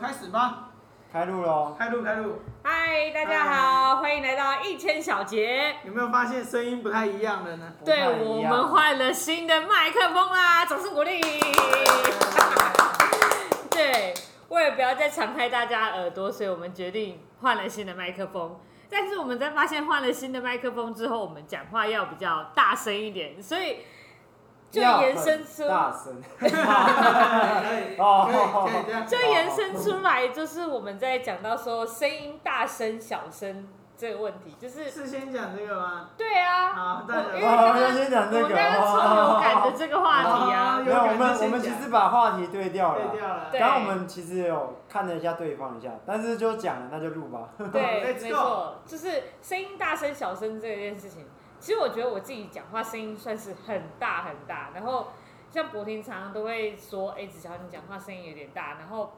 开始吧。开录喽！开录开录。嗨，大家好，欢迎来到一千小节。有没有发现声音不太一样了呢？对，我们换了新的麦克风啦，掌声鼓励。对，为了不要再伤害大家耳朵，所以我们决定换了新的麦克风。但是我们在发现换了新的麦克风之后，我们讲话要比较大声一点，所以。就延伸出，大声，就延伸出来，就是我们在讲到说声音大声、小声这个问题，就是是先讲这个吗？对啊，好，大家，我先讲。这个，我刚刚超有感的这个话题啊，没有，我们我们其实把话题对掉了，对掉了，刚刚我们其实有看了一下对方一下，但是就讲了，那就录吧，对，没错，就是声音大声、小声这件事情。其实我觉得我自己讲话声音算是很大很大，然后像博婷常常都会说：“哎，子乔你讲话声音有点大。”然后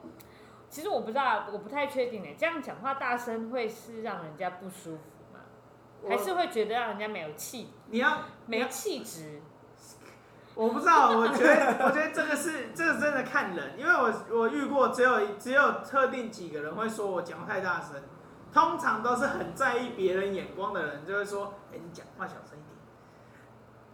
其实我不知道，我不太确定哎，这样讲话大声会是让人家不舒服吗？还是会觉得让人家没有气？你要没气质？我不知道，我觉得我觉得这个是这个真的看人，因为我我遇过只有只有特定几个人会说我讲话太大声。通常都是很在意别人眼光的人，就会说：“哎、欸，你讲话小声一点。”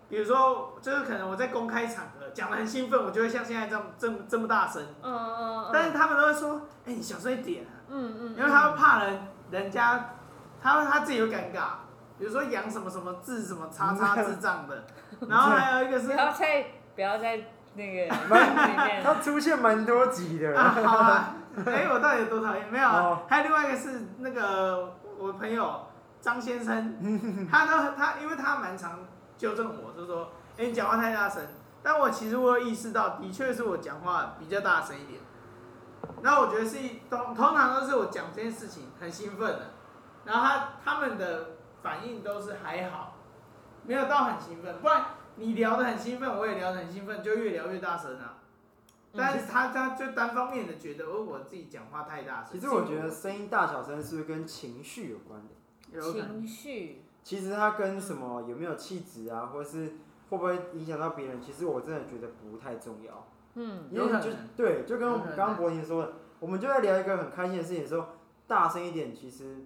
比如说，就是可能我在公开场合讲得很兴奋，我就会像现在这样这么这么大声。嗯嗯，但是他们都会说：“哎、欸，你小声一点、啊。”嗯嗯。因为他会怕人，人家他他自己会尴尬。比如说养什么什么智什么叉叉智障的，然后还有一个是不要在不要在那个 他出现蛮多集的。啊，好啊。哎、欸，我到底有多讨厌？没有，啊，还有另外一个是那个我朋友张先生，他都他，因为他蛮常纠正我，就说，哎、欸，你讲话太大声。但我其实我有意识到，的确是我讲话比较大声一点。那我觉得是通通常都是我讲这件事情很兴奋的，然后他他们的反应都是还好，没有到很兴奋。不然你聊得很兴奋，我也聊得很兴奋，就越聊越大声啊。但是他他就单方面的觉得，哦，我自己讲话太大声。其实我觉得声音大小声是不是跟情绪有关的？情绪。其实它跟什么有没有气质啊，或者是会不会影响到别人？其实我真的觉得不太重要。嗯。因为就对，就跟我们刚刚博婷说的，我们就在聊一个很开心的事情的时候，大声一点，其实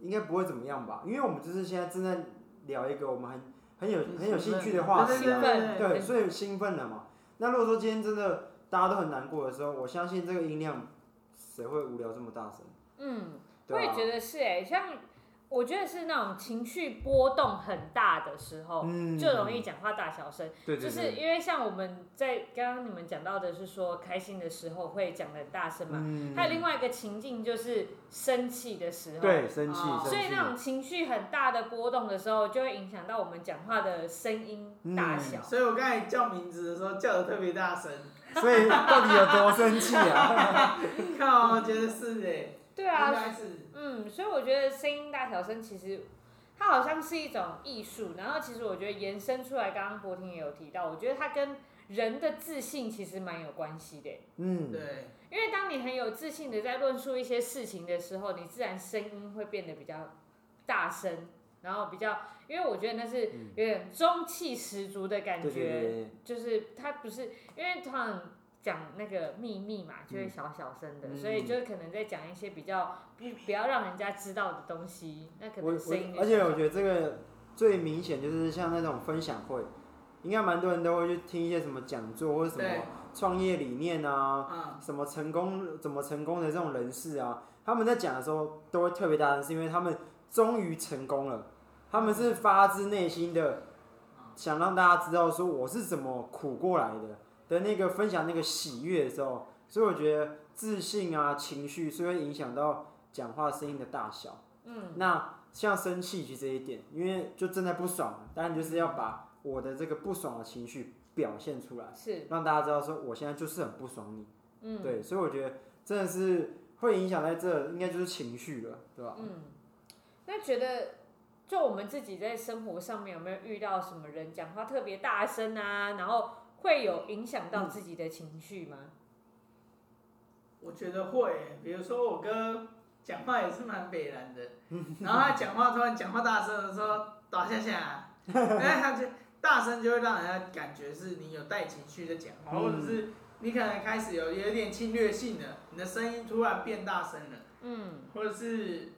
应该不会怎么样吧？因为我们就是现在正在聊一个我们很很有很有兴趣的话题啊，对，所以兴奋了嘛。那如果说今天真的。大家都很难过的时候，我相信这个音量，谁会无聊这么大声？嗯，我也觉得是哎，像我觉得是那种情绪波动很大的时候，嗯、就容易讲话大小声。对，对，对，就是因为像我们在刚刚你们讲到的是说开心的时候会讲的很大声嘛，嗯、还有另外一个情境就是生气的时候，对，生气，哦、所以那种情绪很大的波动的时候，就会影响到我们讲话的声音大小。嗯、所以我刚才叫名字的时候叫的特别大声。所以到底有多生气啊？靠，我觉得是哎。对啊，嗯，所以我觉得声音大小声其实它好像是一种艺术。然后其实我觉得延伸出来，刚刚博婷也有提到，我觉得它跟人的自信其实蛮有关系的。嗯，对。因为当你很有自信的在论述一些事情的时候，你自然声音会变得比较大声，然后比较，因为我觉得那是有点中气十足的感觉，对对对，就是它不是因为通常讲那个秘密嘛，就会小小声的，嗯、所以就可能在讲一些比较不不要让人家知道的东西，那可能声音。而且我觉得这个最明显就是像那种分享会，应该蛮多人都会去听一些什么讲座或者什么创业理念啊，嗯、什么成功怎么成功的这种人士啊，他们在讲的时候都会特别大声，是因为他们终于成功了。他们是发自内心的想让大家知道说我是怎么苦过来的的那个分享那个喜悦的时候，所以我觉得自信啊情绪是会影响到讲话声音的大小。嗯，那像生气其实这一点，因为就正在不爽，当然就是要把我的这个不爽的情绪表现出来，是让大家知道说我现在就是很不爽你。嗯，对，所以我觉得真的是会影响在这，应该就是情绪了，对吧？嗯，那觉得。就我们自己在生活上面有没有遇到什么人讲话特别大声啊？然后会有影响到自己的情绪吗？我觉得会，比如说我哥讲话也是蛮北然的，然后他讲话突然讲话大声的时候，打下下，因 为他就大声就会让人家感觉是你有带情绪的讲话，或者是你可能开始有有点侵略性的，你的声音突然变大声了，嗯，或者是，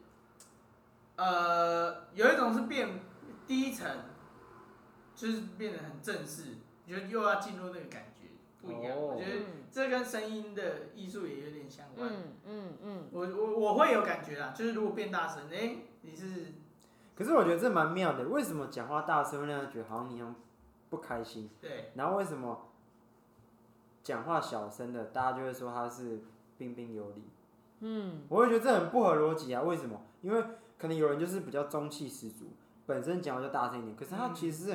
呃，有一种是变低沉，就是变得很正式，你就又要进入那个感觉不一样。哦、我觉得这跟声音的艺术也有点相关。嗯嗯嗯。我我我会有感觉啦，就是如果变大声，哎、欸，你是。可是我觉得这蛮妙的，为什么讲话大声会让人觉得好像你很不开心？对。然后为什么？讲话小声的，大家就会说他是彬彬有礼。嗯，我会觉得这很不合逻辑啊！为什么？因为可能有人就是比较中气十足，本身讲话就大声一点，可是他其实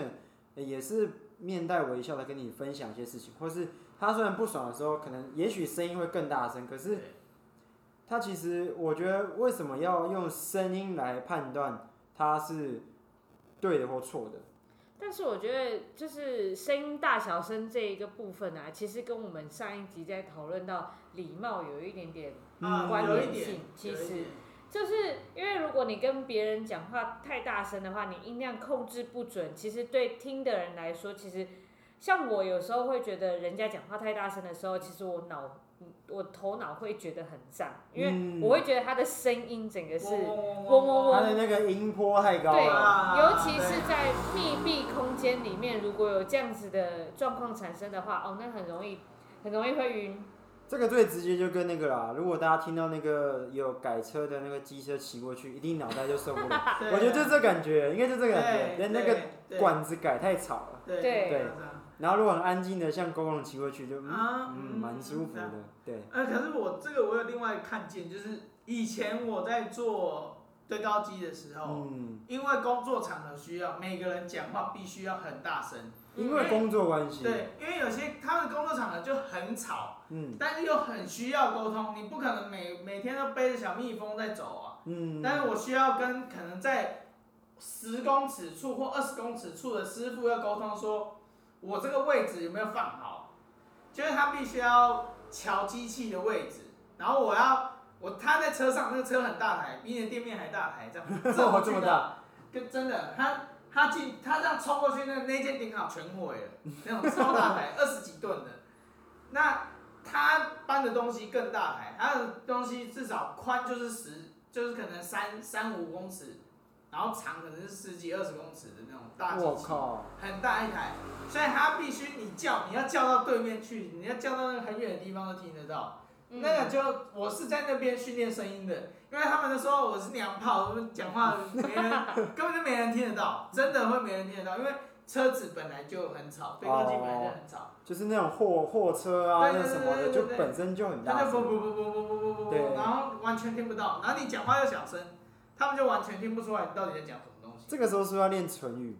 也是面带微笑的跟你分享一些事情，或是他虽然不爽的时候，可能也许声音会更大声，可是他其实我觉得为什么要用声音来判断他是对的或错的？但是我觉得，就是声音大小声这一个部分啊，其实跟我们上一集在讨论到礼貌有一点点关联性。其实，就是因为如果你跟别人讲话太大声的话，你音量控制不准，其实对听的人来说，其实像我有时候会觉得人家讲话太大声的时候，其实我脑。我头脑会觉得很胀，因为我会觉得他的声音整个是嗡嗡嗡，他的那个音波太高了。对，尤其是在密闭空间里面，如果有这样子的状况产生的话，哦，那很容易，很容易会晕。这个最直接就跟那个啦，如果大家听到那个有改车的那个机车骑过去，一定脑袋就受不了。我觉得就这感觉，应该就这个感觉，连那个管子改太吵了。对对。然后如果很安静的像公共骑过去就嗯嗯蛮舒服的，对。呃，可是我这个我有另外看见，就是以前我在做堆高机的时候，嗯，因为工作场合需要，每个人讲话必须要很大声，因为工作关系。对，因为有些他们工作场合就很吵，嗯，但是又很需要沟通，你不可能每每天都背着小蜜蜂在走啊，嗯，但是我需要跟可能在十公尺处或二十公尺处的师傅要沟通说。我这个位置有没有放好？就是他必须要调机器的位置，然后我要我他在车上，那个车很大台，比你的店面还大台，这样 这么这么大，跟真的他他进他这样冲过去，那那间顶好全毁了，那种超大台二十几吨的，那他搬的东西更大台，他的东西至少宽就是十，就是可能三三五公尺。然后长可能是十几二十公尺的那种大机器，很大一台，所以他必须你叫，你要叫到对面去，你要叫到那个很远的地方都听得到。那个就我是在那边训练声音的，因为他们都说我是娘炮，讲话没人，根本就没人听得到，真的会没人听得到，因为车子本来就很吵，飞过去本来就很吵。就是那种货货车啊，那什么的，就本身就很大声。不不不不不不不不不，然后完全听不到，然后你讲话又小声，他们就完全听不出来你到底在讲什么东西。这个时候是不是要练唇语？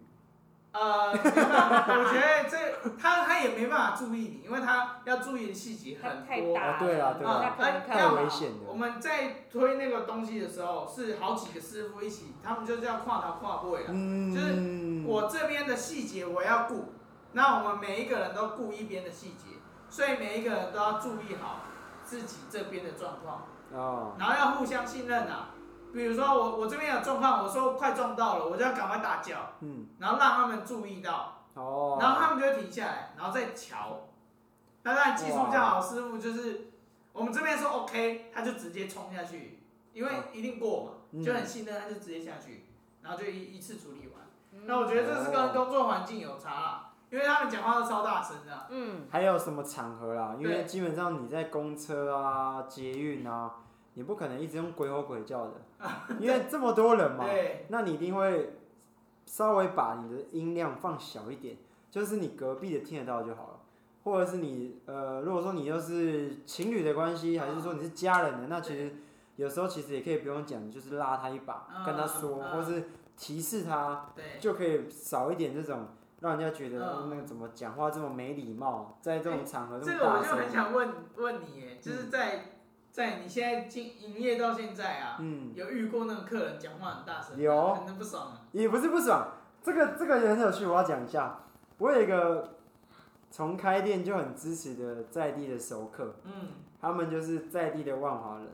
呃，我觉得这他他也没办法注意你，因为他要注意的细节很多。太大。对啊，对啊，太危险的。我们在推那个东西的时候，是好几个师傅一起，他们就这样跨头跨过来。嗯。就是我这边的细节我要顾，那我们每一个人都顾一边的细节，所以每一个人都要注意好自己这边的状况。哦。然后要互相信任啊。比如说我我这边有状况，我说快撞到了，我就要赶快大叫，嗯，然后让他们注意到，哦，然后他们就会停下来，然后再瞧。那当然技术比较好，师傅就是我们这边说 OK，他就直接冲下去，因为一定过嘛，嗯、就很信任，他就直接下去，然后就一一次处理完。嗯、那我觉得这是跟工作环境有差啦，因为他们讲话都超大声的。嗯。还有什么场合啦？因为基本上你在公车啊、捷运啊。你不可能一直用鬼吼鬼叫的，因为这么多人嘛，那你一定会稍微把你的音量放小一点，就是你隔壁的听得到就好了，或者是你呃，如果说你又是情侣的关系，还是说你是家人的，那其实有时候其实也可以不用讲，就是拉他一把，跟他说，或是提示他，就可以少一点这种让人家觉得那个怎么讲话这么没礼貌，在这种场合这么大声。这个我就很想问问你，就是在。在你现在经营业到现在啊，嗯，有遇过那个客人讲话很大声，有，很不爽啊？也不是不爽，这个这个也很有趣，我要讲一下。我有一个从开店就很支持的在地的熟客，嗯，他们就是在地的万华人。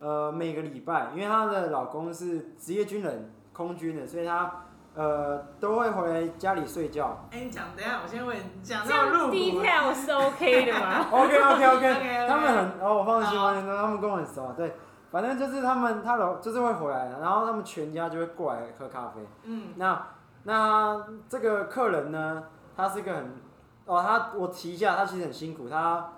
呃，每个礼拜，因为她的老公是职业军人，空军的，所以她呃，都会回家里睡觉。哎，你讲，等一下，我先问，讲这样 detail 是 OK 的吗？OK OK OK，他们很，哦，我放心，我他们跟我很熟，对，反正就是他们，他老就是会回来，然后他们全家就会过来喝咖啡。嗯。那那这个客人呢，他是一个很，哦，他我提一下，他其实很辛苦，他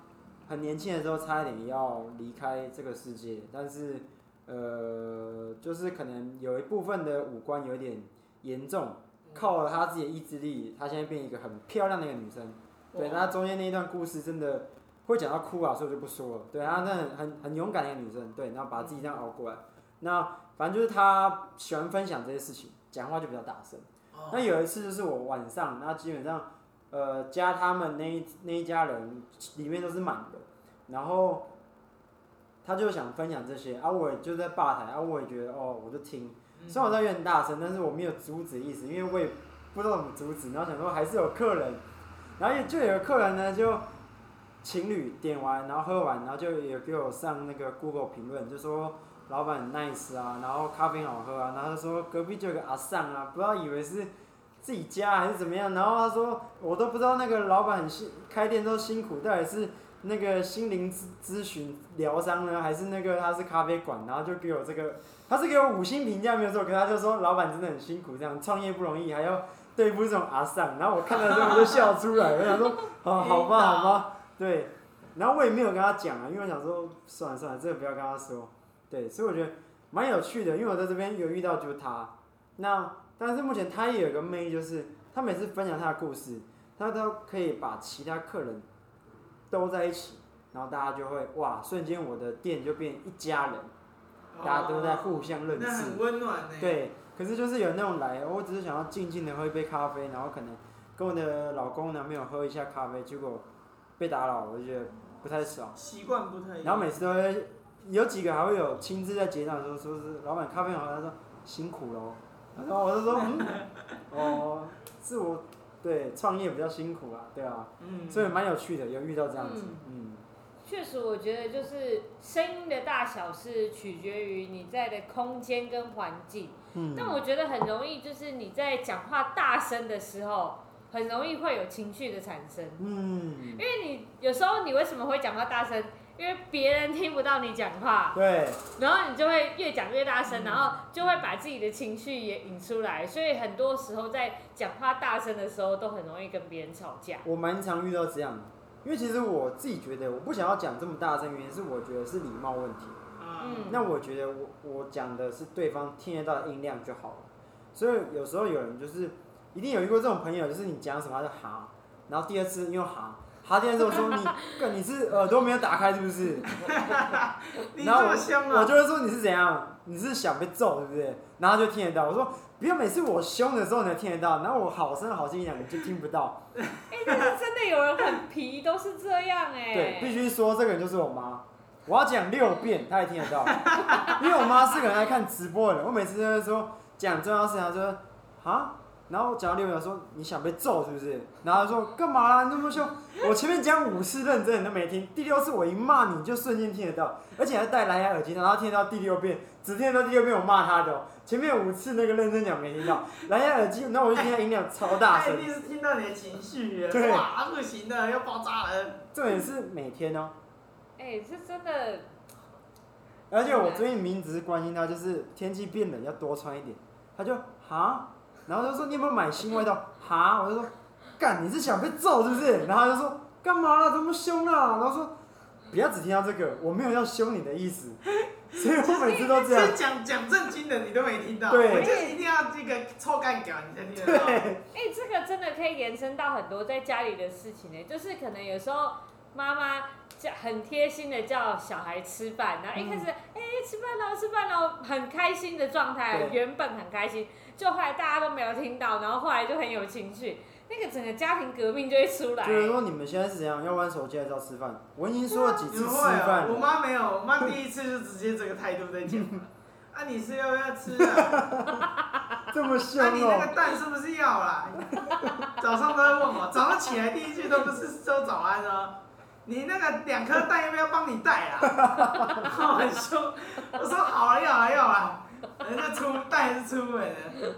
很年轻的时候差一点要离开这个世界，但是呃，就是可能有一部分的五官有一点。严重，靠了他自己的意志力，他现在变一个很漂亮的一个女生。对，那中间那一段故事真的会讲到哭啊，所以我就不说了。对，她真的很很很勇敢的一个女生，对，然后把自己这样熬过来。那反正就是她喜欢分享这些事情，讲话就比较大声。那有一次就是我晚上，那基本上，呃，加他们那一那一家人里面都是满的，然后他就想分享这些，啊，我也就在吧台，啊，我也觉得哦，我就听。虽然我在有点大声，但是我没有阻止意思，因为我也不知道怎么阻止。然后想说还是有客人，然后也就有客人呢，就情侣点完，然后喝完，然后就也给我上那个 Google 评论，就说老板很 nice 啊，然后咖啡好喝啊，然后他说隔壁就有个阿尚啊，不知道以为是自己家还是怎么样，然后他说我都不知道那个老板很辛开店都辛苦，到底是那个心灵咨咨询疗伤呢，还是那个他是咖啡馆，然后就给我这个。他是给我五星评价没有错，可他就说老板真的很辛苦，这样创业不容易，还要对付这种阿桑，然后我看到之后我就笑出来，我想说，哦，好吧，好吧，对，然后我也没有跟他讲啊，因为我想说，算了算了，这个不要跟他说，对，所以我觉得蛮有趣的，因为我在这边有遇到就是他，那但是目前他也有个魅力，就是他每次分享他的故事，他都可以把其他客人都在一起，然后大家就会哇，瞬间我的店就变一家人。大家都在互相认识，那很温暖呢。对，可是就是有那种来，我只是想要静静的喝一杯咖啡，然后可能跟我的老公男朋友喝一下咖啡，结果被打扰，我就觉得不太爽。习惯不太。然后每次都会有几个还会有亲自在结账的时候说是老板咖啡好，他说辛苦喽，然后我就说嗯，哦，是我对创业比较辛苦啊，对啊，嗯，所以蛮有趣的，有遇到这样子，嗯。嗯确实，我觉得就是声音的大小是取决于你在的空间跟环境。嗯。但我觉得很容易，就是你在讲话大声的时候，很容易会有情绪的产生。嗯。因为你有时候你为什么会讲话大声？因为别人听不到你讲话。对。然后你就会越讲越大声，然后就会把自己的情绪也引出来。所以很多时候在讲话大声的时候，都很容易跟别人吵架。我蛮常遇到这样的。因为其实我自己觉得，我不想要讲这么大声，原因是我觉得是礼貌问题。嗯。那我觉得我我讲的是对方听得到的音量就好了。所以有时候有人就是一定有遇过这种朋友，就是你讲什么他就哈，然后第二次又哈，哈第二次我说你，你是耳朵没有打开是不是？然后我我就会说你是怎样？你是想被揍对不对？然后就听得到，我说。不要每次我凶的时候你才听得到，然后我好声好气一讲你就听不到。哎、欸，但是真的有人很皮，都是这样哎、欸。对，必须说这个人就是我妈，我要讲六遍他也听得到，因为我妈是个人爱看直播的人，我每次都是说讲重要事情，她说啊。然后讲到六秒说你想被揍是不是？然后他说干嘛啦？你那么凶！我前面讲五次认真你都没听，第六次我一骂你就瞬间听得到，而且还戴蓝牙耳机，然后听得到第六遍，只听得到第六遍我骂他的、哦。前面五次那个认真讲没听到，蓝牙耳机，那我就听他音量超大声。一定是听到你的情绪，对，哇，不行的，要爆炸了。重点是每天哦、喔。哎、欸，是真的。而且我最近明明只是关心他，就是天气变冷要多穿一点，他就哈。然后就说：“你有没有买新外套？”哈，我就说：“干，你是想被揍是不是？”然后他就说：“干嘛啦？这么凶啊？”然后说：“不要只听到这个，我没有要凶你的意思。”所以我每次都这样。讲讲正经的，你都没听到。对。我就一定要这个臭干屌，你才听得到。对。哎，这个真的可以延伸到很多在家里的事情呢，就是可能有时候妈妈叫很贴心的叫小孩吃饭，然后一开始哎、嗯、吃饭了吃饭了，很开心的状态，原本很开心。就后来大家都没有听到，然后后来就很有情绪，那个整个家庭革命就会出来。就是说你们现在是怎样？要玩手机还是要吃饭？我已经说了几次吃饭、啊。我妈没有，我妈第一次就直接这个态度在讲。啊，你是要不要吃啊？这么凶哦、喔！啊，你那个蛋是不是要啦？早上都在问我，早上起来第一句都不是说早安哦。你那个两颗蛋要不要帮你带啊？然 后很凶，我说好了，要了，要了。人家出带是出门的，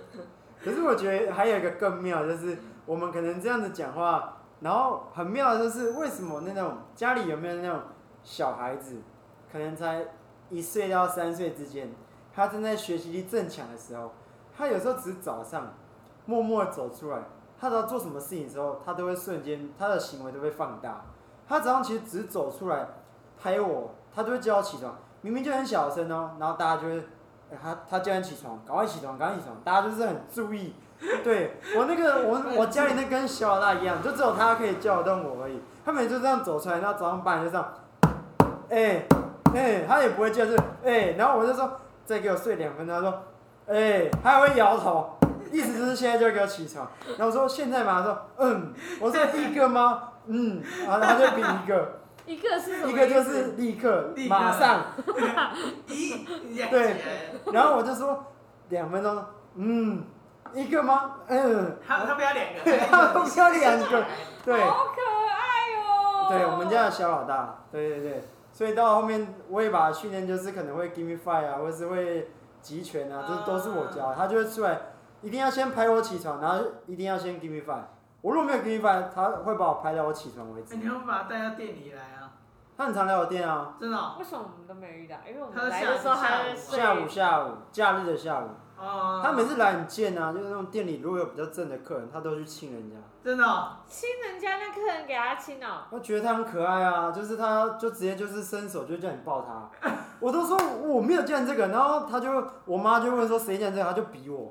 可是我觉得还有一个更妙，就是我们可能这样子讲话，然后很妙的就是为什么那种家里有没有那种小孩子，可能才一岁到三岁之间，他正在学习力正强的时候，他有时候只是早上默默走出来，他知道做什么事情的时候，他都会瞬间他的行为都会放大。他早上其实只是走出来拍我，他就会叫我起床，明明就很小声哦，然后大家就会。他他叫你起床，赶快起床，赶快起床，大家就是很注意。对我那个我 我家里那跟小老大一样，就只有他可以叫得动我而已。他每次这样走出来，然后早上八点就这样，哎、欸、哎、欸，他也不会叫，就是哎、欸，然后我就说再给我睡两分钟，他说哎、欸，他还会摇头，意思就是现在就要给我起床。然后我说现在嘛，他说嗯，我说一个吗？嗯，然后他就比一个。一个是什么？一个就是立刻，立刻。马上，一，对，然后我就说两分钟，嗯，一个吗？嗯，他他不要两个，他不要两个，对，好可爱哦。对，我们家的小老大，对对对，所以到后面我也把训练就是可能会 give me five 啊，或者是会集拳啊，这都是我教，他就会出来，一定要先拍我起床，然后一定要先 give me five。我如果没有 give me five，他会把我拍到我起床为止。你要不把他带到店里来啊？他很常来我店啊。真的、喔？为什么我们都没有遇到？因为我们来的时候还在睡。下午下午，假日的下午。哦。他每次来很贱啊，就是那种店里如果有比较正的客人，他都去亲人家。真的、喔？亲人家那客人给他亲哦、喔。我觉得他很可爱啊，就是他就直接就是伸手就叫你抱他，我都说我没有叫你这个，然后他就我妈就问说谁叫你这个，他就比我。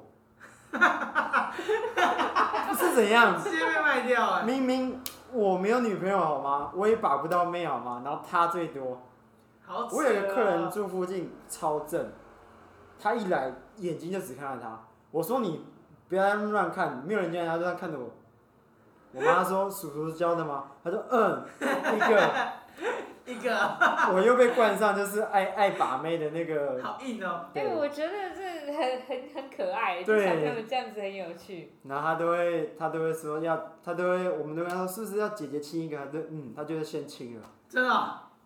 是怎样？直接被卖掉啊！明明我没有女朋友好吗？我也把不到妹好吗？然后他最多。好。我有个客人住附近，超正。他一来眼睛就只看到他。我说你不要乱看，没有人见他，就在看着我。我妈说叔叔是教的吗？他说嗯，一个。一个，我又被冠上就是爱爱把妹的那个。好硬哦！对，我觉得这很很很可爱，对，小朋友这样子很有趣。然后他都会，他都会说要，他都会，我们都跟他说是不是要姐姐亲一个？他就嗯，他就会先亲了。真的？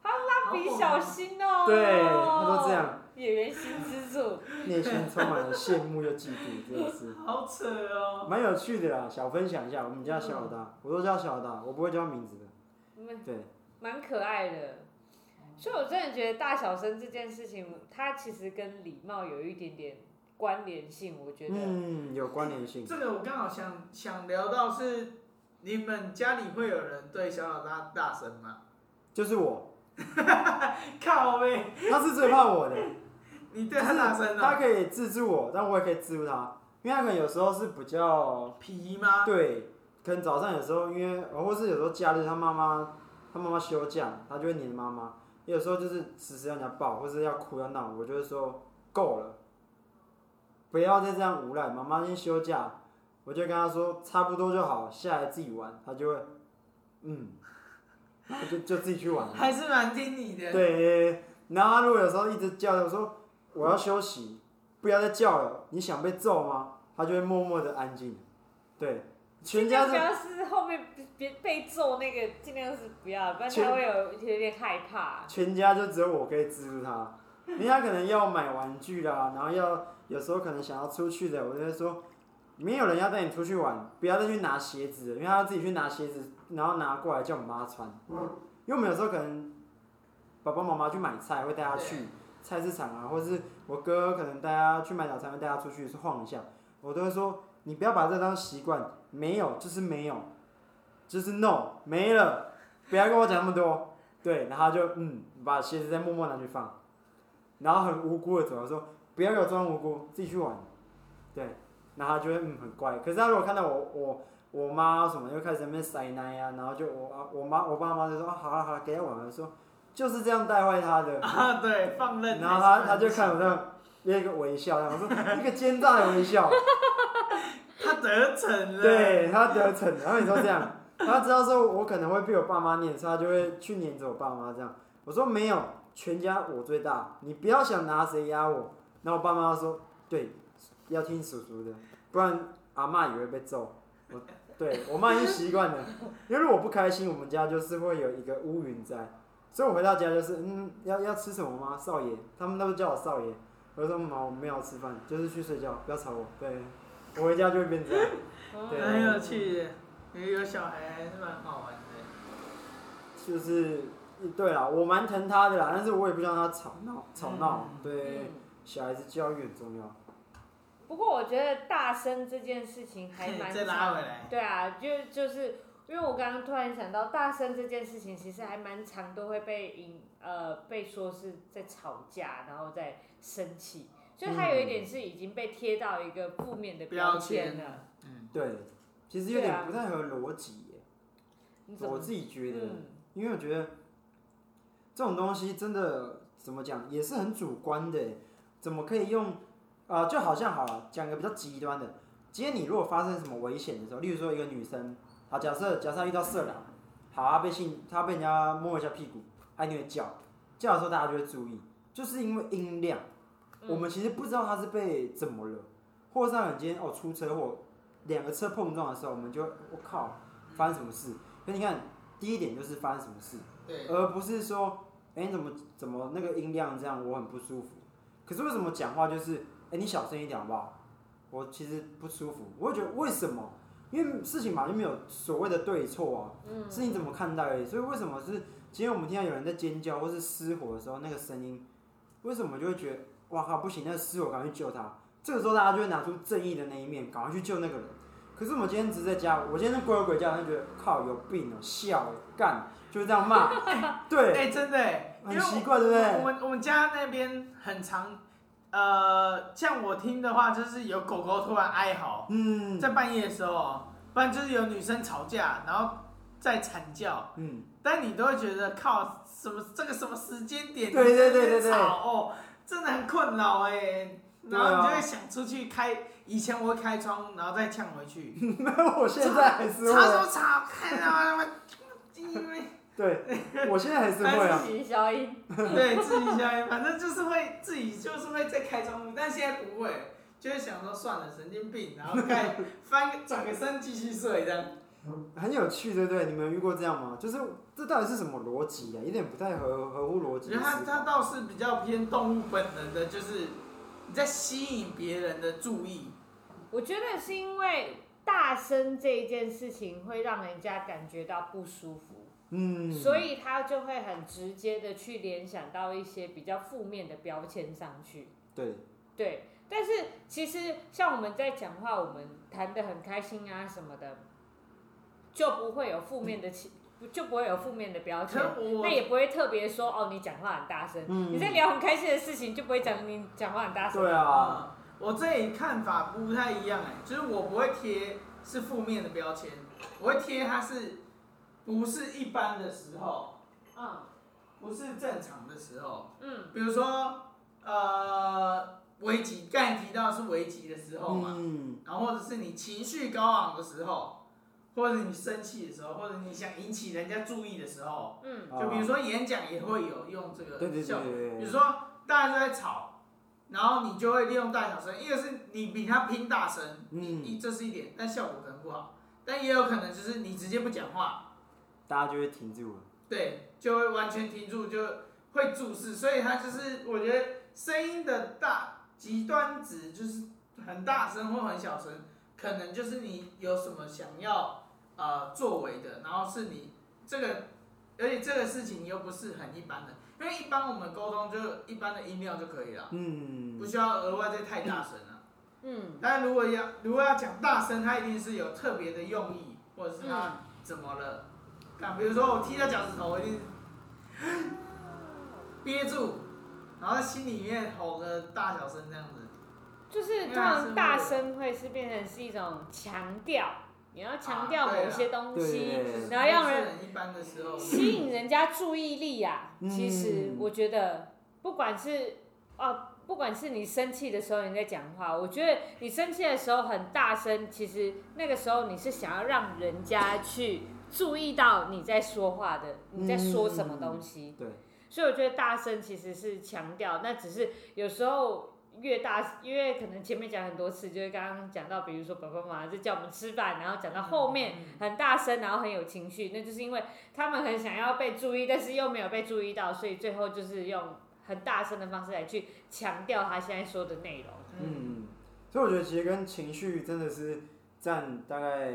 他蜡笔小新哦。对，他都这样。演员心之助。内心充满了羡慕又嫉妒，真的是。好扯哦。蛮有趣的啦，小分享一下，我们家小老大，我都叫小老大，我不会叫名字的。对。蛮可爱的，所以我真的觉得大小声这件事情，它其实跟礼貌有一点点关联性，我觉得。嗯，有关联性。这个我刚好想想聊到是，你们家里会有人对小小大大声吗？就是我。靠呗。他是最怕我的。你对他大声啊？他可以制住我，但我也可以制住他，因为他可能有时候是比较皮吗？对，可能早上有时候因为，或是有时候假日他妈妈。他妈妈休假，他就会黏妈妈。有时候就是时时要人家抱，或是要哭要闹，我就会说够了，不要再这样无赖。妈妈今天休假，我就跟他说差不多就好，下来自己玩。他就会，嗯，就就自己去玩。还是蛮听你的。对，然后他如果有时候一直叫，我说我要休息，不要再叫了。你想被揍吗？他就会默默的安静。对。全家是后面别被揍那个，尽量是不要，不然他会有有点害怕。全家就只有我可以资助他，因为他可能要买玩具啦，然后要有时候可能想要出去的，我就会说，没有人要带你出去玩，不要再去拿鞋子，因为他要自己去拿鞋子，然后拿过来叫我妈穿。因为我们有时候可能爸爸妈妈去买菜会带他去菜市场啊，或者是我哥可能带他去买早餐会带他出去晃一下，我都会说。你不要把这当习惯，没有就是没有，就是 no 没了，不要跟我讲那么多。对，然后就嗯，把鞋子再默默拿去放，然后很无辜的走，说不要给我装无辜，自己去玩。对，然后他就会嗯很乖。可是他如果看到我我我妈什么又开始在那边塞奶啊，然后就我我妈我爸妈就说啊好了好了，给他玩了，说就是这样带坏他的。啊对，放任。然后他他就看我这样，有一个微笑，然后说一个奸诈的微笑。他得逞了，对他得逞，然后你说这样，他知道说我可能会被我爸妈念，所以他就会去黏着我爸妈这样。我说没有，全家我最大，你不要想拿谁压我。然后我爸妈说，对，要听叔叔的，不然阿嬷也会被揍。我对我妈已经习惯了，因为我不开心，我们家就是会有一个乌云在，所以我回到家就是嗯，要要吃什么吗，少爷？他们都叫我少爷。我说妈，我没有吃饭，就是去睡觉，不要吵我。对。我回家就会变这样。对，很有趣，因为有小孩还是蛮好玩的。就是，对啦，我蛮疼他的啦，但是我也不想他吵闹，吵闹。嗯、对，嗯、小孩子教育很重要。不过我觉得大声这件事情还蛮 再拉回来。对啊，就就是因为我刚刚突然想到，大声这件事情其实还蛮常都会被引呃被说是在吵架，然后在生气，就它有一点是已经被贴到一个负面的标签了。嗯，对，其实有点不太合逻辑我自己觉得，嗯、因为我觉得这种东西真的怎么讲也是很主观的，怎么可以用？啊、呃，就好像好了，讲个比较极端的，今天你如果发生什么危险的时候，例如说一个女生，好，假设假设遇到色狼，好啊，被性，她被人家摸一下屁股，她一定会叫，叫的时候大家就会注意，就是因为音量，嗯、我们其实不知道他是被怎么了，或者是今天哦出车祸，两个车碰撞的时候，我们就我靠，发生什么事？那你看，第一点就是发生什么事，对而不是说，哎、欸，怎么怎么那个音量这样，我很不舒服。可是为什么讲话就是？哎、欸，你小声一点好不好？我其实不舒服，我会觉得为什么？因为事情嘛就没有所谓的对错啊，嗯，是你怎么看待。所以为什么是今天我们听到有人在尖叫或是失火的时候，那个声音，为什么就会觉得哇靠不行，那个失火赶快去救他？这个时候大家就会拿出正义的那一面，赶快去救那个人。可是我们今天只是在家，我今天鬼吼鬼叫，他就觉得靠有病哦、喔，笑干就是这样骂，对，哎、欸、真的，很奇怪对不对？我们我们家那边很常。呃，像我听的话，就是有狗狗突然哀嚎，嗯，在半夜的时候，不然就是有女生吵架，然后在惨叫，嗯，但你都会觉得靠什么这个什么时间点，对对对对对，吵哦，真的很困扰哎，然后你就会想出去开，以前我会开窗，然后再呛回去，那我现在还是吵什么吵，看到他们，因为。对，我现在还是会啊。自己消音。对，自己消音，反正就是会自己就是会再开窗户，但现在不会，就会想说算了，神经病，然后开翻个转个身继续睡这样。很有趣，对不对？你们有遇过这样吗？就是这到底是什么逻辑啊？有点不太合合乎逻辑。觉得他他倒是比较偏动物本能的，就是你在吸引别人的注意。我觉得是因为大声这一件事情会让人家感觉到不舒服。嗯，所以他就会很直接的去联想到一些比较负面的标签上去。对，对，但是其实像我们在讲话，我们谈得很开心啊什么的，就不会有负面的情，嗯、就不会有负面的标签。那也不会特别说哦，你讲话很大声。嗯、你在聊很开心的事情，就不会讲你讲话很大声。对啊，我这里看法不太一样哎，就是我不会贴是负面的标签，我会贴它是。不是一般的时候，嗯，不是正常的时候，嗯，比如说，呃，危急，刚才提到是危急的时候嘛，嗯，然后或者是你情绪高昂的时候，或者你生气的时候，或者你想引起人家注意的时候，嗯，就比如说演讲也会有用这个效果，比如说大家都在吵，然后你就会利用大小声，一个是你比他拼大声，你你这是一点，但效果可能不好，但也有可能就是你直接不讲话。大家就会停住了，对，就会完全停住，就会注视，所以它就是我觉得声音的大极端值就是很大声或很小声，可能就是你有什么想要呃作为的，然后是你这个，而且这个事情又不是很一般的，因为一般我们沟通就一般的音量就可以了，嗯，不需要额外再太大声了，嗯，但如果要如果要讲大声，他一定是有特别的用意，或者是他怎么了。比如说我踢到脚趾头，我一定 憋住，然后在心里面吼个大小声这样子。就是这种大声会是变成是一种强调，你要强调某些东西，然后让人吸引人家注意力呀、啊。其实我觉得，不管是哦，不管是你生气的时候你在讲话，我觉得你生气的时候很大声，其实那个时候你是想要让人家去。注意到你在说话的，你在说什么东西？对，所以我觉得大声其实是强调，那只是有时候越大，因为可能前面讲很多次，就是刚刚讲到，比如说爸爸妈妈在叫我们吃饭，然后讲到后面很大声，然后很有情绪，那就是因为他们很想要被注意，但是又没有被注意到，所以最后就是用很大声的方式来去强调他现在说的内容。嗯，所以我觉得其实跟情绪真的是占大概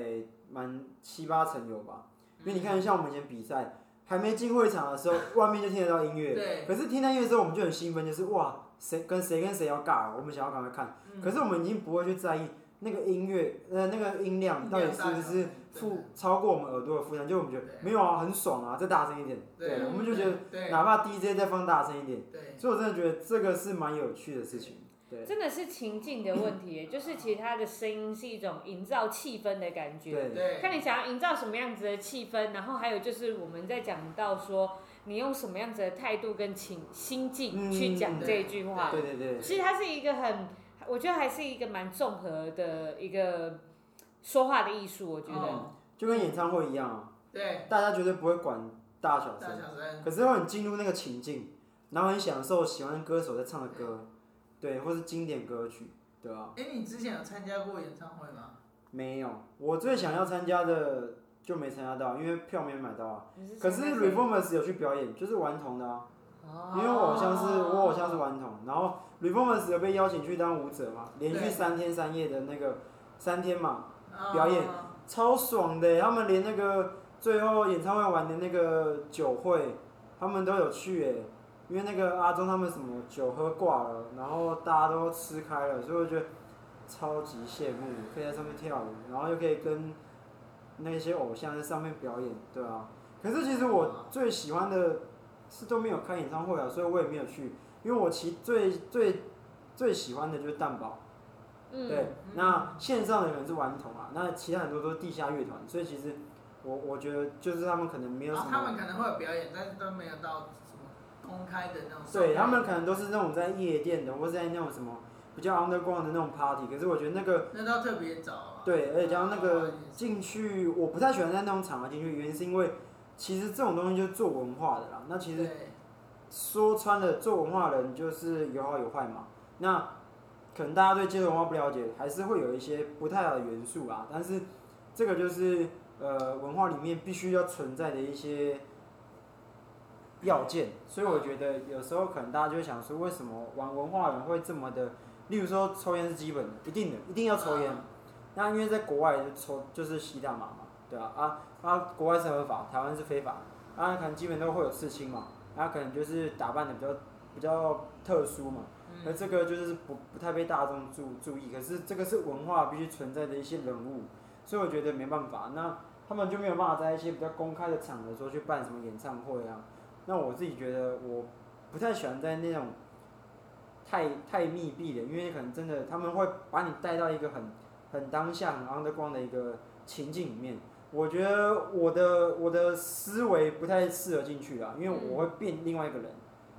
蛮七八成有吧。因为你看，像我们以前比赛还没进会场的时候，外面就听得到音乐。对。可是听到音乐之后，我们就很兴奋，就是哇，谁跟谁跟谁要尬，我们想要赶快看。可是我们已经不会去在意那个音乐，呃，那个音量到底是不是负超过我们耳朵的负担，就我们觉得没有啊，很爽啊，再大声一点。对。我们就觉得，哪怕 DJ 再放大声一点。对。所以我真的觉得这个是蛮有趣的事情。真的是情境的问题，就是其实它的声音是一种营造气氛的感觉。对。看你想要营造什么样子的气氛，然后还有就是我们在讲到说，你用什么样子的态度跟情心境去讲这句话。对对对。其实它是一个很，我觉得还是一个蛮综合的一个说话的艺术，我觉得。就跟演唱会一样。对。大家绝对不会管大小声。可是会很进入那个情境，然后很享受喜欢歌手在唱的歌。对，或是经典歌曲，对吧？哎，你之前有参加过演唱会吗？没有，我最想要参加的就没参加到，因为票没买到啊。可是 Reformers 有去表演，就是顽童的啊。因为我好像是我好像是顽童，然后 Reformers 有被邀请去当舞者嘛，连续三天三夜的那个三天嘛表演，超爽的。他们连那个最后演唱会玩的那个酒会，他们都有去哎。因为那个阿忠他们什么酒喝挂了，然后大家都吃开了，所以我觉得超级羡慕，可以在上面跳舞，然后又可以跟那些偶像在上面表演，对啊。可是其实我最喜欢的是都没有开演唱会啊，所以我也没有去，因为我其最最最喜欢的就是蛋堡，嗯、对，那线上的人是顽童啊，那其他很多都是地下乐团，所以其实我我觉得就是他们可能没有什么，他们可能会有表演，但是都没有到什么。公开的那种，对他们可能都是那种在夜店的，或者在那种什么比较 underground 的那种 party。可是我觉得那个那都要特别早。对，而且加上那个进去，我不太喜欢在那种场合进去，原因是因为其实这种东西就是做文化的啦。那其实说穿了，做文化的人就是有好有坏嘛。那可能大家对街头文化不了解，还是会有一些不太好的元素啊。但是这个就是呃文化里面必须要存在的一些。要件，所以我觉得有时候可能大家就会想说，为什么玩文化人会这么的？例如说抽烟是基本的，一定的，一定要抽烟。那因为在国外就抽就是吸大麻嘛，对啊？啊啊，国外是合法，台湾是非法。啊，可能基本都会有刺青嘛，啊，可能就是打扮的比较比较特殊嘛。那这个就是不不太被大众注注意，可是这个是文化必须存在的一些人物，所以我觉得没办法，那他们就没有办法在一些比较公开的场合说去办什么演唱会啊。那我自己觉得，我不太喜欢在那种太太密闭了，因为可能真的他们会把你带到一个很很当下、很 underground 的一个情境里面。我觉得我的我的思维不太适合进去啊，因为我会变另外一个人，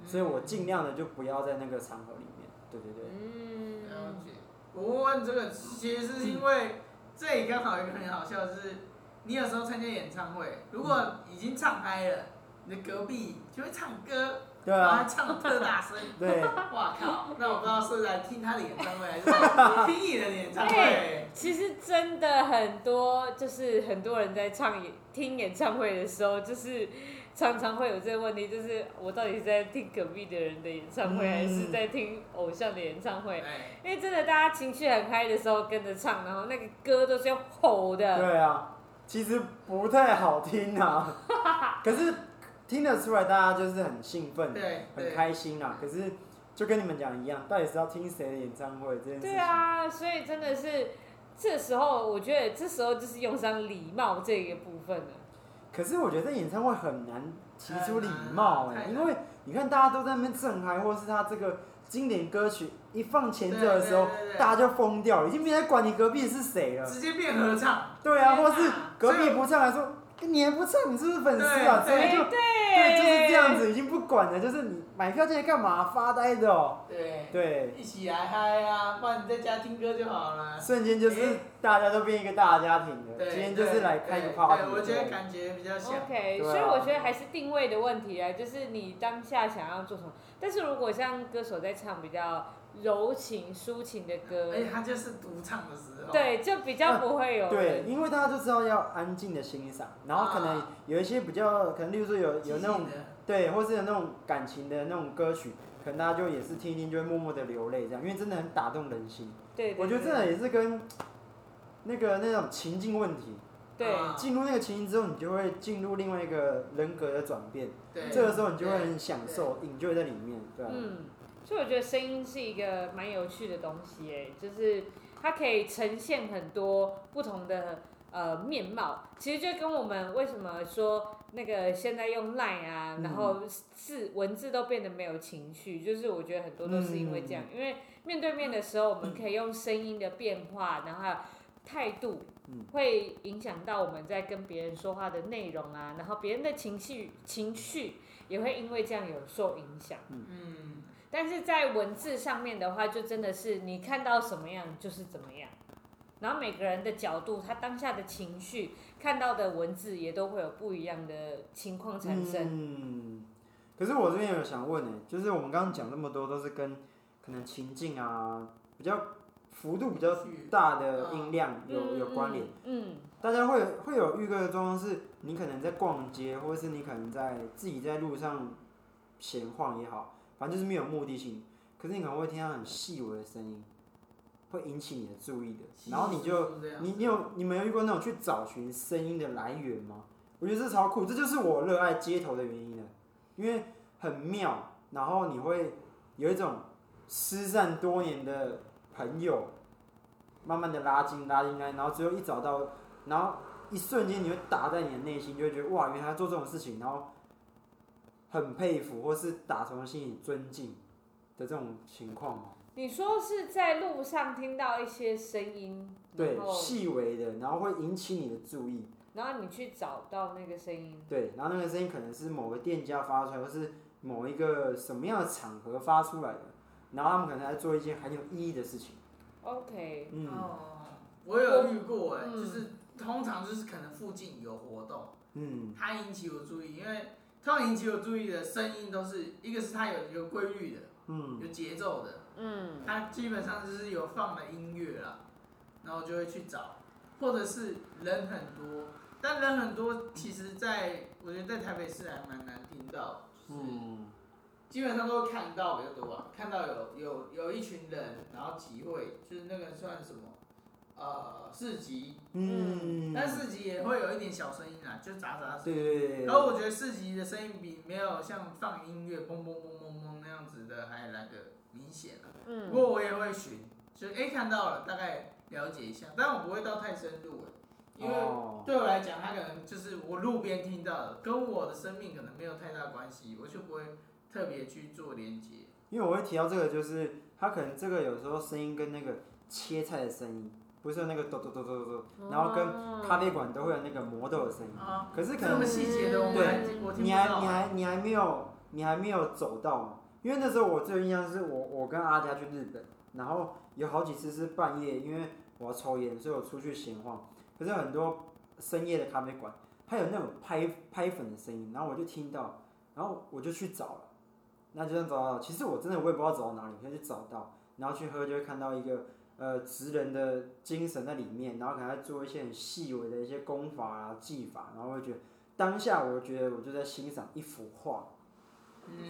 所以我尽量的就不要在那个场合里面。对对对。嗯，了解。我问这个，其实是因为这里刚好有一个很好笑的是，你有时候参加演唱会，如果已经唱嗨了。你的隔壁就会唱歌，对啊，唱特大声，对，哇靠！那我不知道是在听他的演唱会，还是 听你的演唱会？欸、其实真的很多，就是很多人在唱演听演唱会的时候，就是常常会有这个问题，就是我到底是在听隔壁的人的演唱会，嗯、还是在听偶像的演唱会？欸、因为真的，大家情绪很嗨的时候跟着唱，然后那个歌都是要吼的。对啊，其实不太好听啊，可是。听得出来，大家就是很兴奋，对很开心啊。可是，就跟你们讲一样，到底是要听谁的演唱会这件事情？对啊，所以真的是这时候，我觉得这时候就是用上礼貌这个部分了。可是我觉得演唱会很难提出礼貌哎、欸，因为你看大家都在那边正嗨，或是他这个经典歌曲一放前奏的时候，大家就疯掉了，已经没人管你隔壁是谁了，直接变合唱。对啊，或是隔壁不唱来说。你还不唱，你是不是粉丝啊？所以就对，就是这样子，已经不管了。就是你买票进来干嘛？发呆的哦。对。对。一起来嗨啊！不然你在家听歌就好了。瞬间就是大家都变一个大家庭了。对。今天就是来开个 party。对，我觉得感觉比较像。OK，所以我觉得还是定位的问题啊，就是你当下想要做什么。但是如果像歌手在唱比较。柔情抒情的歌，哎，他就是独唱的时候，对，就比较不会有、啊。对，因为大家都知道要安静的欣赏，然后可能有一些比较，可能例如说有有那种对，或是有那种感情的那种歌曲，可能大家就也是听一听就会默默的流泪这样，因为真的很打动人心。对，对，我觉得真的也是跟那个那种情境问题。对。进入那个情境之后，你就会进入另外一个人格的转变。对。这个时候你就会很享受，你就会在里面，对吧？嗯，所以我觉得声音是一个蛮有趣的东西，哎，就是它可以呈现很多不同的。呃，面貌。其实就跟我们为什么说那个现在用 Line 啊，然后字文字都变得没有情绪，就是我觉得很多都是因为这样，因为面对面的时候，我们可以用声音的变化，然后还有态度，会影响到我们在跟别人说话的内容啊，然后别人的情绪情绪也会因为这样有受影响。嗯，但是在文字上面的话，就真的是你看到什么样就是怎么样。然后每个人的角度，他当下的情绪，看到的文字也都会有不一样的情况产生。嗯，可是我这边有想问呢，就是我们刚刚讲那么多，都是跟可能情境啊，比较幅度比较大的音量有有关联。嗯。大家会会有遇过的状况是，你可能在逛街，或者是你可能在自己在路上闲晃也好，反正就是没有目的性，可是你可能会听到很细微的声音。会引起你的注意的，然后你就你你有你没有遇过那种去找寻声音的来源吗？我觉得这超酷，这就是我热爱街头的原因了，因为很妙，然后你会有一种失散多年的朋友，慢慢的拉近拉进来，然后最后一找到，然后一瞬间你会打在你的内心，就会觉得哇，原来他做这种事情，然后很佩服，或是打从心里尊敬的这种情况。你说是在路上听到一些声音，对，细微的，然后会引起你的注意，然后你去找到那个声音，对，然后那个声音可能是某个店家发出来，或是某一个什么样的场合发出来的，然后他们可能在做一件很有意义的事情。OK，嗯，哦，我有遇过哎，就是通常就是可能附近有活动，嗯，它引起我注意，因为通常引起我注意的声音都是一个是它有有规律的，嗯，有节奏的。嗯，它基本上就是有放了音乐啦，然后就会去找，或者是人很多，但人很多，其实在我觉得在台北市还蛮难听到，就是基本上都会看到比较多啊，看到有有有一群人，然后集会，就是那个算什么，呃，四级，嗯，但四级也会有一点小声音啊，就杂杂声，对。对对，然后我觉得四级的声音比没有像放音乐嘣嘣嘣嘣嘣那样子的还来个明显。嗯，不过我也会寻，就哎、欸、看到了，大概了解一下，但我不会到太深入，因为对我来讲，它可能就是我路边听到的，跟我的生命可能没有太大关系，我就不会特别去做连接。因为我会提到这个，就是它可能这个有时候声音跟那个切菜的声音，不是那个咚咚咚咚咚，然后跟咖啡馆都会有那个磨豆的声音，可是可能细节的，我对，你还你还你还没有你还没有走到。因为那时候我最有印象是我我跟阿佳去日本，然后有好几次是半夜，因为我要抽烟，所以我出去闲晃。可是很多深夜的咖啡馆，它有那种拍拍粉的声音，然后我就听到，然后我就去找了，那就算找到，其实我真的我也不知道走到哪里，可以去找到，然后去喝就会看到一个呃职人的精神在里面，然后可能在做一些很细微的一些功法啊技法，然后会觉得当下我觉得我就在欣赏一幅画。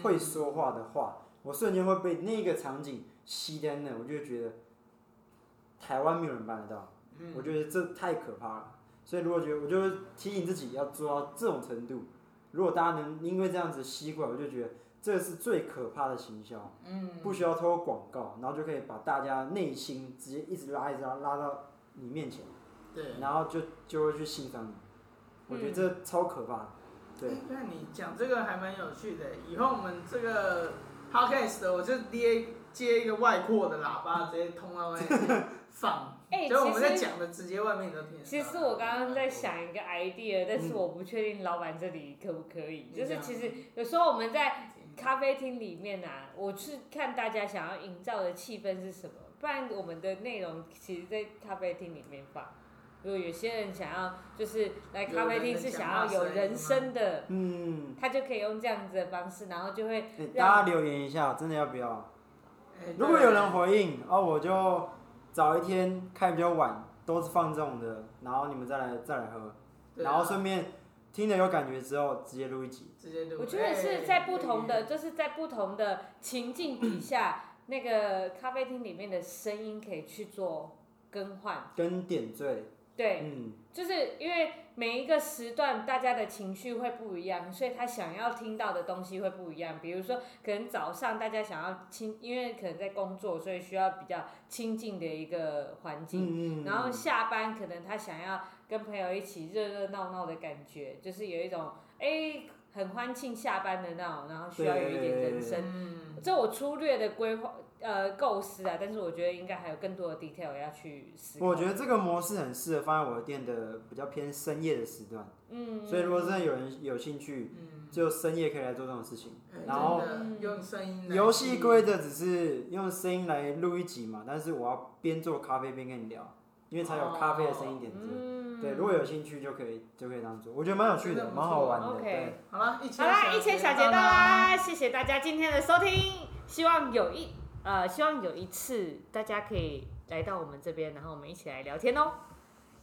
会说话的画，我瞬间会被那个场景吸在那，我就觉得台湾没有人办得到，我觉得这太可怕了。所以如果觉得，我就提醒自己要做到这种程度。如果大家能因为这样子吸过来，我就觉得这是最可怕的行销。不需要透过广告，然后就可以把大家内心直接一直拉一直拉拉到你面前，对然后就就会去欣赏你。我觉得这超可怕的。对，那你讲这个还蛮有趣的。以后我们这个 podcast 的，我就接接一个外扩的喇叭，直接通到外面放。哎、欸，就我们在讲的，直接外面都听。其实我刚刚在想一个 idea，但是我不确定老板这里可不可以。嗯、就是其实有时候我们在咖啡厅里面啊，我是看大家想要营造的气氛是什么，不然我们的内容其实，在咖啡厅里面放。如果有些人想要，就是来咖啡厅是想要有人声的，嗯，他就可以用这样子的方式，然后就会、欸。大家留言一下，真的要不要？如果有人回应，哦，我就早一天开比较晚，都是放这种的，然后你们再来再来喝，然后顺便听了有感觉之后，直接录一集。直接录。我觉得是在不同的，就是在不同的情境底下，那个咖啡厅里面的声音可以去做更换。跟点缀。对，嗯，就是因为每一个时段大家的情绪会不一样，所以他想要听到的东西会不一样。比如说，可能早上大家想要亲，因为可能在工作，所以需要比较亲近的一个环境。嗯嗯。然后下班可能他想要跟朋友一起热热闹闹的感觉，就是有一种哎很欢庆下班的那种，然后需要有一点人生。嗯。这我粗略的规划。呃，构思啊，但是我觉得应该还有更多的 detail 要去思考。我觉得这个模式很适合放在我的店的比较偏深夜的时段。嗯。所以如果真的有人有兴趣，嗯，就深夜可以来做这种事情。嗯、然后用声音。游戏规则只是用声音来录一集嘛，但是我要边做咖啡边跟你聊，因为才有咖啡的声音点缀。嗯。对，如果有兴趣就可以就可以这样做，我觉得蛮有趣的，蛮好玩的。OK。对好了，一千。好啦，一千小节到啦，谢谢大家今天的收听，希望有一。呃，希望有一次大家可以来到我们这边，然后我们一起来聊天哦。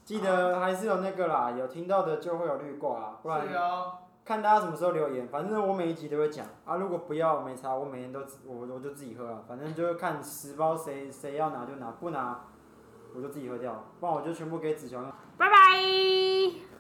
记得还是有那个啦，有听到的就会有绿挂啊，不然看大家什么时候留言。反正我每一集都会讲啊，如果不要没差，我每天都我我就自己喝啊。反正就是看十包谁谁要拿就拿，不拿我就自己喝掉，不然我就全部给子乔用。拜拜。